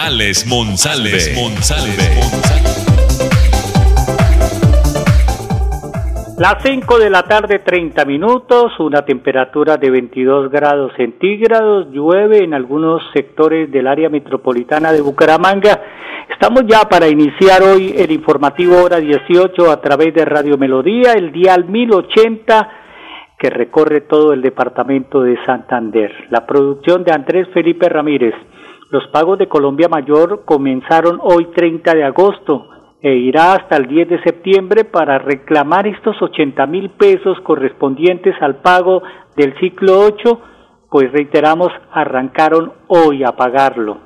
Alex Monsalve. Las 5 de la tarde, 30 minutos, una temperatura de 22 grados centígrados, llueve en algunos sectores del área metropolitana de Bucaramanga. Estamos ya para iniciar hoy el informativo hora 18 a través de Radio Melodía, el dial 1080 que recorre todo el departamento de Santander. La producción de Andrés Felipe Ramírez. Los pagos de Colombia Mayor comenzaron hoy 30 de agosto e irá hasta el 10 de septiembre para reclamar estos 80 mil pesos correspondientes al pago del ciclo 8, pues reiteramos, arrancaron hoy a pagarlo.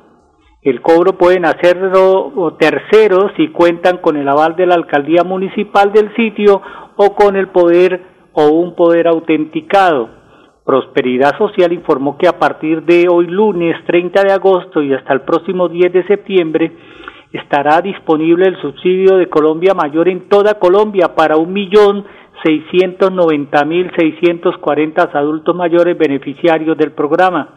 El cobro pueden hacerlo terceros si cuentan con el aval de la alcaldía municipal del sitio o con el poder o un poder autenticado. Prosperidad Social informó que a partir de hoy lunes 30 de agosto y hasta el próximo 10 de septiembre estará disponible el subsidio de Colombia Mayor en toda Colombia para un millón seiscientos noventa mil seiscientos cuarenta adultos mayores beneficiarios del programa.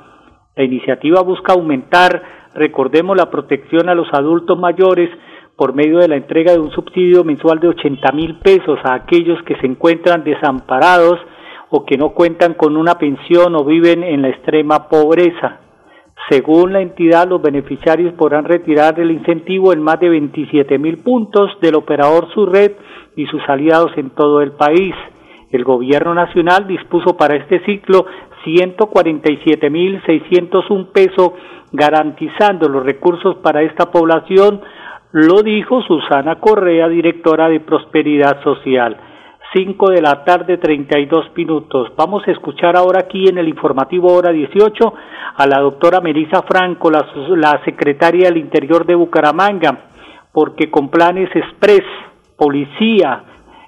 La iniciativa busca aumentar, recordemos, la protección a los adultos mayores por medio de la entrega de un subsidio mensual de ochenta mil pesos a aquellos que se encuentran desamparados o que no cuentan con una pensión o viven en la extrema pobreza. Según la entidad, los beneficiarios podrán retirar el incentivo en más de 27 mil puntos del operador Surred y sus aliados en todo el país. El gobierno nacional dispuso para este ciclo 147 mil 601 pesos garantizando los recursos para esta población, lo dijo Susana Correa, directora de Prosperidad Social. 5 de la tarde, 32 minutos. Vamos a escuchar ahora aquí en el informativo hora 18 a la doctora Melisa Franco, la, la secretaria del Interior de Bucaramanga, porque con planes express, policía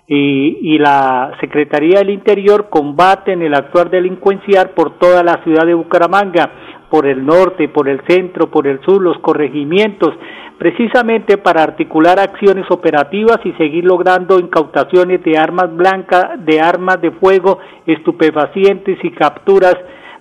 y, y la Secretaría del Interior combaten el actuar delincuencial por toda la ciudad de Bucaramanga, por el norte, por el centro, por el sur, los corregimientos, precisamente para articular acciones operativas y seguir logrando incautaciones de armas blancas, de armas de fuego, estupefacientes y capturas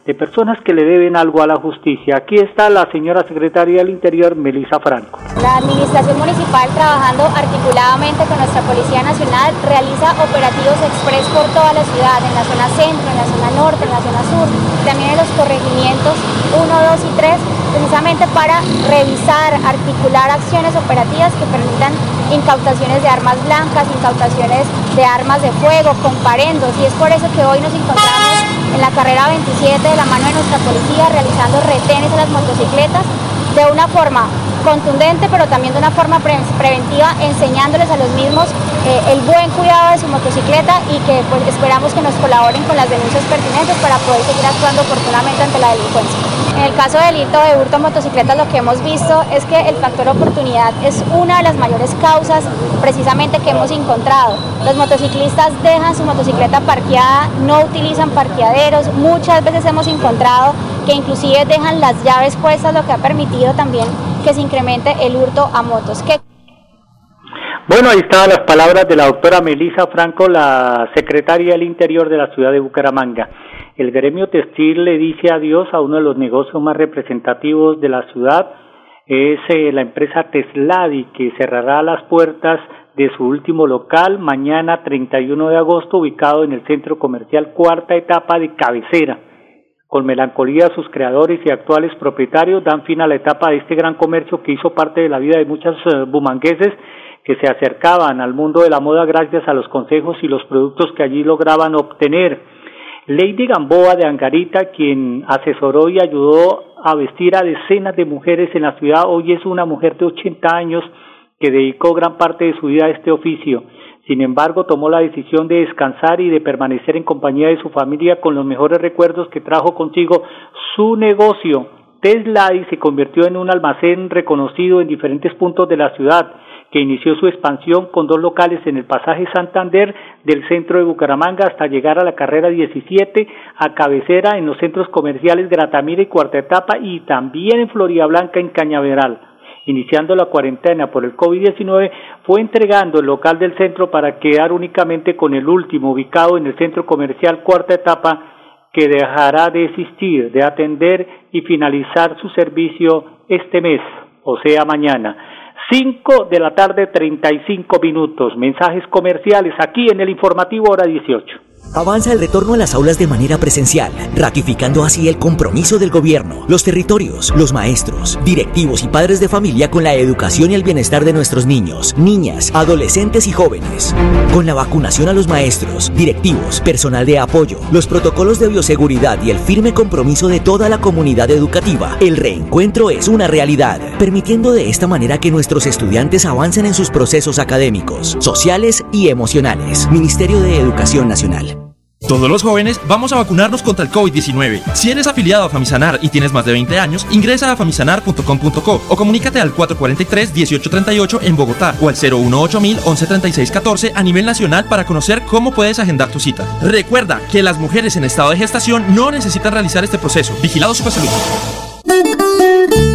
de personas que le deben algo a la justicia. Aquí está la señora secretaria del Interior, Melisa Franco. La Administración Municipal, trabajando articuladamente con nuestra Policía Nacional, realiza operativos express por toda la ciudad, en la zona centro, en la zona norte, en la zona sur, también en los corregimientos 1, 2 y 3, precisamente para revisar, articular acciones operativas que permitan incautaciones de armas blancas, incautaciones de armas de fuego, comparendos, y es por eso que hoy nos encontramos en la carrera 27 de la mano de nuestra policía realizando retenes a las motocicletas de una forma contundente, pero también de una forma preventiva, enseñándoles a los mismos eh, el buen cuidado de su motocicleta y que pues, esperamos que nos colaboren con las denuncias pertinentes para poder seguir actuando oportunamente ante la delincuencia. En el caso del delito de hurto a motocicletas lo que hemos visto es que el factor oportunidad es una de las mayores causas precisamente que hemos encontrado. Los motociclistas dejan su motocicleta parqueada, no utilizan parqueaderos, muchas veces hemos encontrado que inclusive dejan las llaves puestas, lo que ha permitido también que se incremente el hurto a motos. Bueno, ahí estaban las palabras de la doctora Melisa Franco, la secretaria del Interior de la ciudad de Bucaramanga. El gremio textil le dice adiós a uno de los negocios más representativos de la ciudad, es eh, la empresa Tesladi, que cerrará las puertas de su último local mañana 31 de agosto, ubicado en el centro comercial cuarta etapa de cabecera. Con melancolía sus creadores y actuales propietarios dan fin a la etapa de este gran comercio que hizo parte de la vida de muchos eh, bumangueses que se acercaban al mundo de la moda gracias a los consejos y los productos que allí lograban obtener. Lady Gamboa de Angarita, quien asesoró y ayudó a vestir a decenas de mujeres en la ciudad, hoy es una mujer de 80 años que dedicó gran parte de su vida a este oficio. Sin embargo, tomó la decisión de descansar y de permanecer en compañía de su familia con los mejores recuerdos que trajo consigo su negocio, Tesla y se convirtió en un almacén reconocido en diferentes puntos de la ciudad que inició su expansión con dos locales en el pasaje Santander del centro de Bucaramanga hasta llegar a la carrera 17 a cabecera en los centros comerciales Gratamira y Cuarta Etapa y también en Florida Blanca en Cañaveral. Iniciando la cuarentena por el COVID-19, fue entregando el local del centro para quedar únicamente con el último, ubicado en el centro comercial Cuarta Etapa, que dejará de existir, de atender y finalizar su servicio este mes, o sea, mañana. 5 de la tarde, 35 minutos. Mensajes comerciales aquí en el informativo hora 18. Avanza el retorno a las aulas de manera presencial, ratificando así el compromiso del gobierno, los territorios, los maestros, directivos y padres de familia con la educación y el bienestar de nuestros niños, niñas, adolescentes y jóvenes. Con la vacunación a los maestros, directivos, personal de apoyo, los protocolos de bioseguridad y el firme compromiso de toda la comunidad educativa, el reencuentro es una realidad, permitiendo de esta manera que nuestros estudiantes avancen en sus procesos académicos, sociales y emocionales. Ministerio de Educación Nacional. Todos los jóvenes vamos a vacunarnos contra el COVID-19. Si eres afiliado a Famisanar y tienes más de 20 años, ingresa a famisanar.com.co o comunícate al 443-1838 en Bogotá o al 018 113614 a nivel nacional para conocer cómo puedes agendar tu cita. Recuerda que las mujeres en estado de gestación no necesitan realizar este proceso. Vigilado Supersalud.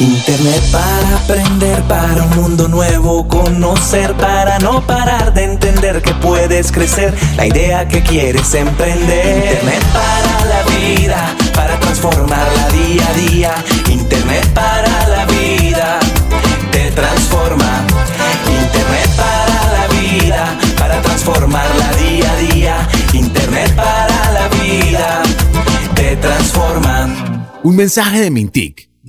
Internet para aprender, para un mundo nuevo, conocer, para no parar de entender que puedes crecer, la idea que quieres emprender. Internet para la vida, para transformarla día a día. Internet para la vida, te transforma. Internet para la vida, para transformarla día a día. Internet para la vida, te transforma. Un mensaje de Mintic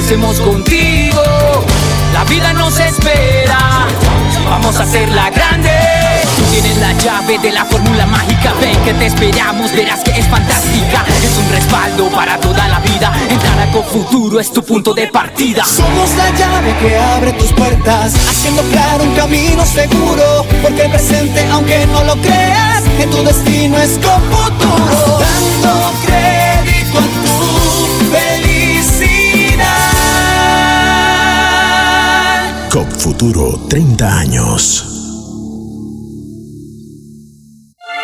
crecemos contigo. La vida nos espera hacerla grande. Tú tienes la llave de la fórmula mágica, ven que te esperamos, verás que es fantástica. Es un respaldo para toda la vida. Entrar a Futuro es tu punto de partida. Somos la llave que abre tus puertas, haciendo claro un camino seguro. Porque el presente, aunque no lo creas, en tu destino es con futuro. Dando crédito a tu felicidad. COP Futuro 30 años.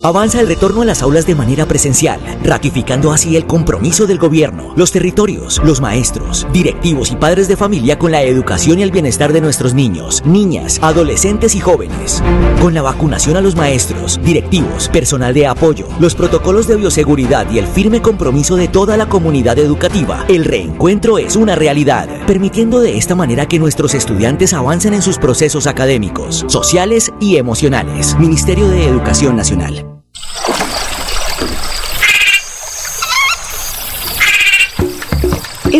Avanza el retorno a las aulas de manera presencial, ratificando así el compromiso del gobierno, los territorios, los maestros, directivos y padres de familia con la educación y el bienestar de nuestros niños, niñas, adolescentes y jóvenes. Con la vacunación a los maestros, directivos, personal de apoyo, los protocolos de bioseguridad y el firme compromiso de toda la comunidad educativa, el reencuentro es una realidad, permitiendo de esta manera que nuestros estudiantes avancen en sus procesos académicos, sociales y emocionales. Ministerio de Educación Nacional.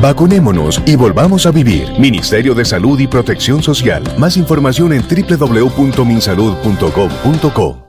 Vacunémonos y volvamos a vivir. Ministerio de Salud y Protección Social. Más información en www.minsalud.gov.co.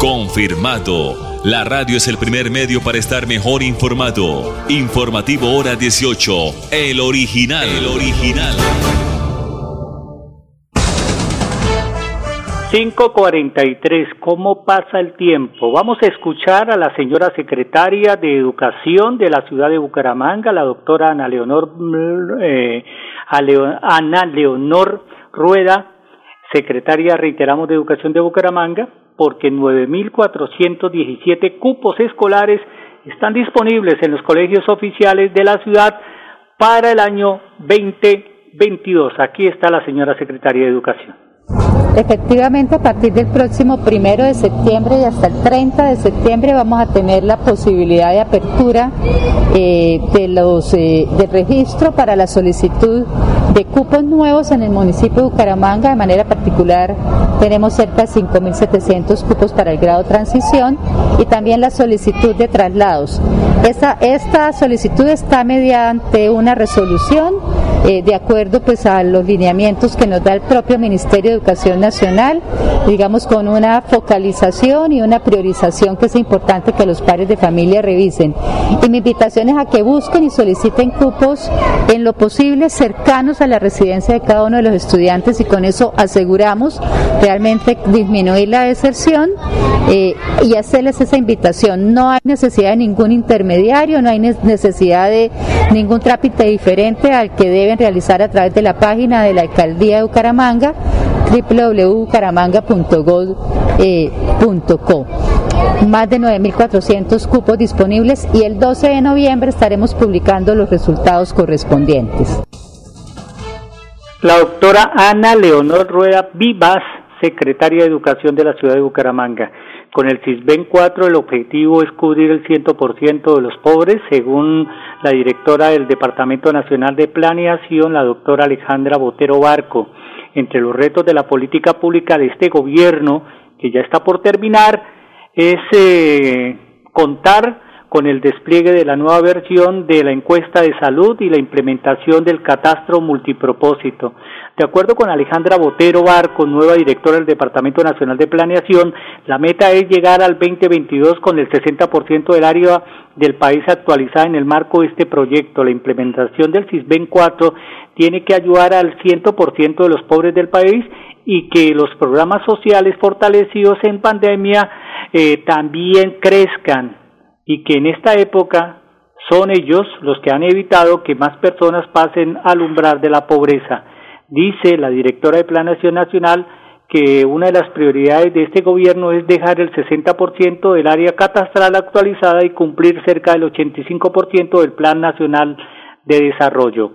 Confirmado. La radio es el primer medio para estar mejor informado. Informativo Hora 18. El original. El original. 543. ¿Cómo pasa el tiempo? Vamos a escuchar a la señora secretaria de Educación de la ciudad de Bucaramanga, la doctora Ana Leonor, eh, Ana Leonor Rueda, secretaria, reiteramos, de Educación de Bucaramanga, porque 9.417 cupos escolares están disponibles en los colegios oficiales de la ciudad para el año 2022. Aquí está la señora secretaria de Educación. Efectivamente, a partir del próximo primero de septiembre y hasta el 30 de septiembre vamos a tener la posibilidad de apertura eh, de los eh, de registro para la solicitud de cupos nuevos en el municipio de Bucaramanga, de manera particular tenemos cerca de 5.700 cupos para el grado transición y también la solicitud de traslados. Esta, solicitud está mediante una resolución eh, de acuerdo pues a los lineamientos que nos da el propio Ministerio de Educación Nacional, digamos con una focalización y una priorización que es importante que los padres de familia revisen. Y mi invitación es a que busquen y soliciten cupos en lo posible cercanos a la residencia de cada uno de los estudiantes y con eso aseguramos realmente disminuir la deserción eh, y hacerles esa invitación. No hay necesidad de ningún intermediario, no hay necesidad de ningún trámite diferente al que deben realizar a través de la página de la Alcaldía de Bucaramanga www.bucaramanga.gov.co. Más de 9.400 cupos disponibles y el 12 de noviembre estaremos publicando los resultados correspondientes. La doctora Ana Leonor Rueda Vivas, secretaria de Educación de la ciudad de Bucaramanga. Con el CISBEN 4 el objetivo es cubrir el 100% de los pobres, según la directora del Departamento Nacional de Planeación, la doctora Alejandra Botero Barco. Entre los retos de la política pública de este gobierno, que ya está por terminar, es eh, contar con el despliegue de la nueva versión de la encuesta de salud y la implementación del catastro multipropósito. De acuerdo con Alejandra Botero Barco, nueva directora del Departamento Nacional de Planeación, la meta es llegar al 2022 con el 60% del área del país actualizada en el marco de este proyecto. La implementación del CISBEN 4 tiene que ayudar al 100% de los pobres del país y que los programas sociales fortalecidos en pandemia eh, también crezcan y que en esta época son ellos los que han evitado que más personas pasen al umbral de la pobreza. Dice la directora de Planación Nacional que una de las prioridades de este gobierno es dejar el 60% del área catastral actualizada y cumplir cerca del 85% del Plan Nacional de Desarrollo.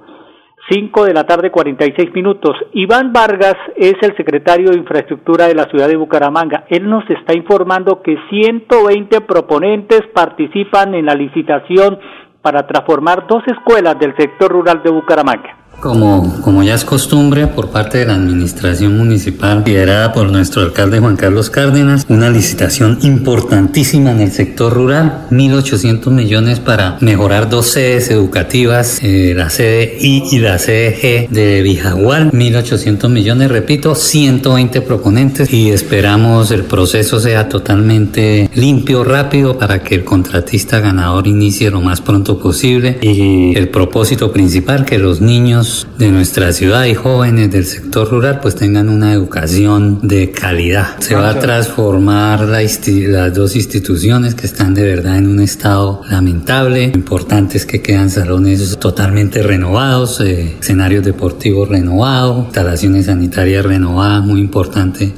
5 de la tarde 46 minutos. Iván Vargas es el secretario de Infraestructura de la ciudad de Bucaramanga. Él nos está informando que 120 proponentes participan en la licitación para transformar dos escuelas del sector rural de Bucaramanga. Como, como ya es costumbre por parte de la administración municipal liderada por nuestro alcalde Juan Carlos Cárdenas, una licitación importantísima en el sector rural, 1.800 millones para mejorar dos sedes educativas, eh, la sede I y la sede G de Vijagual, 1.800 millones, repito, 120 proponentes. Y esperamos el proceso sea totalmente limpio, rápido para que el contratista ganador inicie lo más pronto posible. Y el propósito principal que los niños de nuestra ciudad y jóvenes del sector rural pues tengan una educación de calidad. Se va a transformar las dos instituciones que están de verdad en un estado lamentable. Lo importante es que quedan salones totalmente renovados, eh, escenarios deportivos renovados, instalaciones sanitarias renovadas, muy importante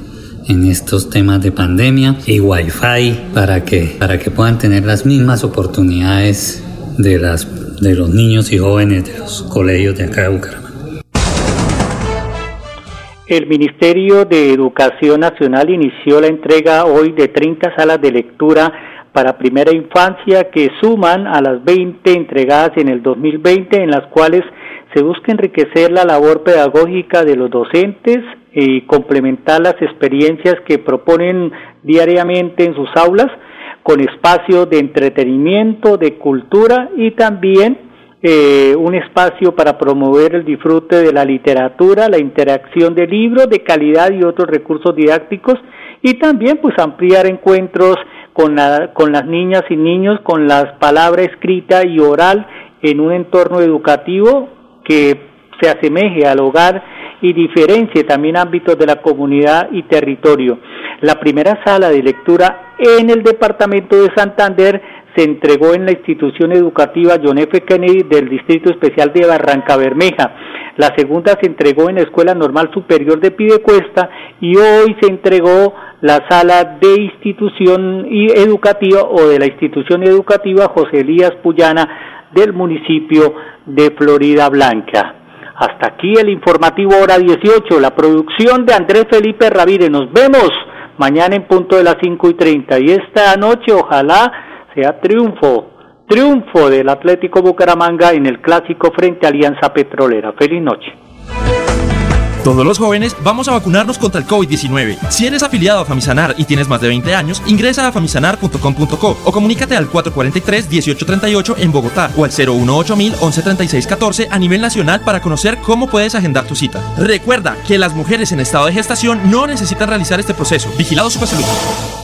en estos temas de pandemia y wifi para que para que puedan tener las mismas oportunidades de las de los niños y jóvenes de los colegios de acá de Bucaramanga. El Ministerio de Educación Nacional inició la entrega hoy de 30 salas de lectura para primera infancia que suman a las 20 entregadas en el 2020 en las cuales se busca enriquecer la labor pedagógica de los docentes y complementar las experiencias que proponen diariamente en sus aulas con espacios de entretenimiento, de cultura y también eh, un espacio para promover el disfrute de la literatura, la interacción de libros de calidad y otros recursos didácticos y también pues ampliar encuentros con, con las niñas y niños con las palabras escrita y oral en un entorno educativo que se asemeje al hogar y diferencie también ámbitos de la comunidad y territorio. La primera sala de lectura en el departamento de Santander se entregó en la institución educativa John F. Kennedy del Distrito Especial de Barranca Bermeja. La segunda se entregó en la Escuela Normal Superior de Pidecuesta y hoy se entregó la sala de institución educativa o de la institución educativa José Elías Puyana del municipio de Florida Blanca. Hasta aquí el informativo hora 18, la producción de Andrés Felipe Ravírez. Nos vemos mañana en punto de las 5 y 30. Y esta noche ojalá sea triunfo, triunfo del Atlético Bucaramanga en el clásico frente a Alianza Petrolera. Feliz noche. Todos los jóvenes vamos a vacunarnos contra el COVID-19. Si eres afiliado a Famisanar y tienes más de 20 años, ingresa a famisanar.com.co o comunícate al 443-1838 en Bogotá o al 018 113614 a nivel nacional para conocer cómo puedes agendar tu cita. Recuerda que las mujeres en estado de gestación no necesitan realizar este proceso. Vigilado Supersalud.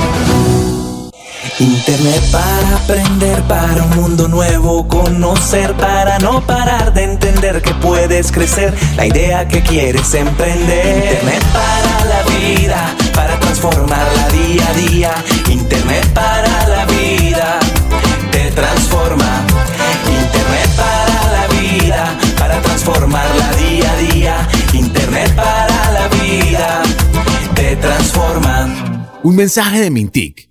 Internet para aprender, para un mundo nuevo, conocer, para no parar de entender que puedes crecer, la idea que quieres emprender. Internet para la vida, para transformarla día a día. Internet para la vida, te transforma. Internet para la vida, para transformarla día a día. Internet para la vida, te transforma. Un mensaje de Mintic.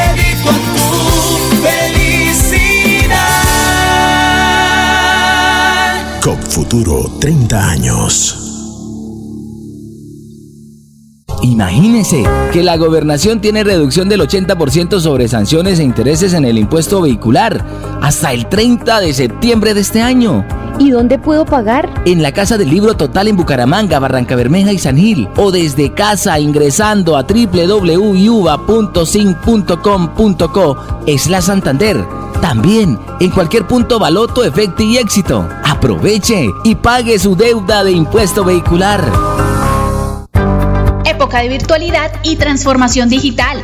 COP Futuro 30 años. Imagínese que la gobernación tiene reducción del 80% sobre sanciones e intereses en el impuesto vehicular hasta el 30 de septiembre de este año. ¿Y dónde puedo pagar? En la Casa del Libro Total en Bucaramanga, Barranca Bermeja y San Gil. O desde casa ingresando a www.yuba.sin.com.co es la Santander. También en cualquier punto Baloto, Efecto y Éxito. Aproveche y pague su deuda de impuesto vehicular. Época de virtualidad y transformación digital.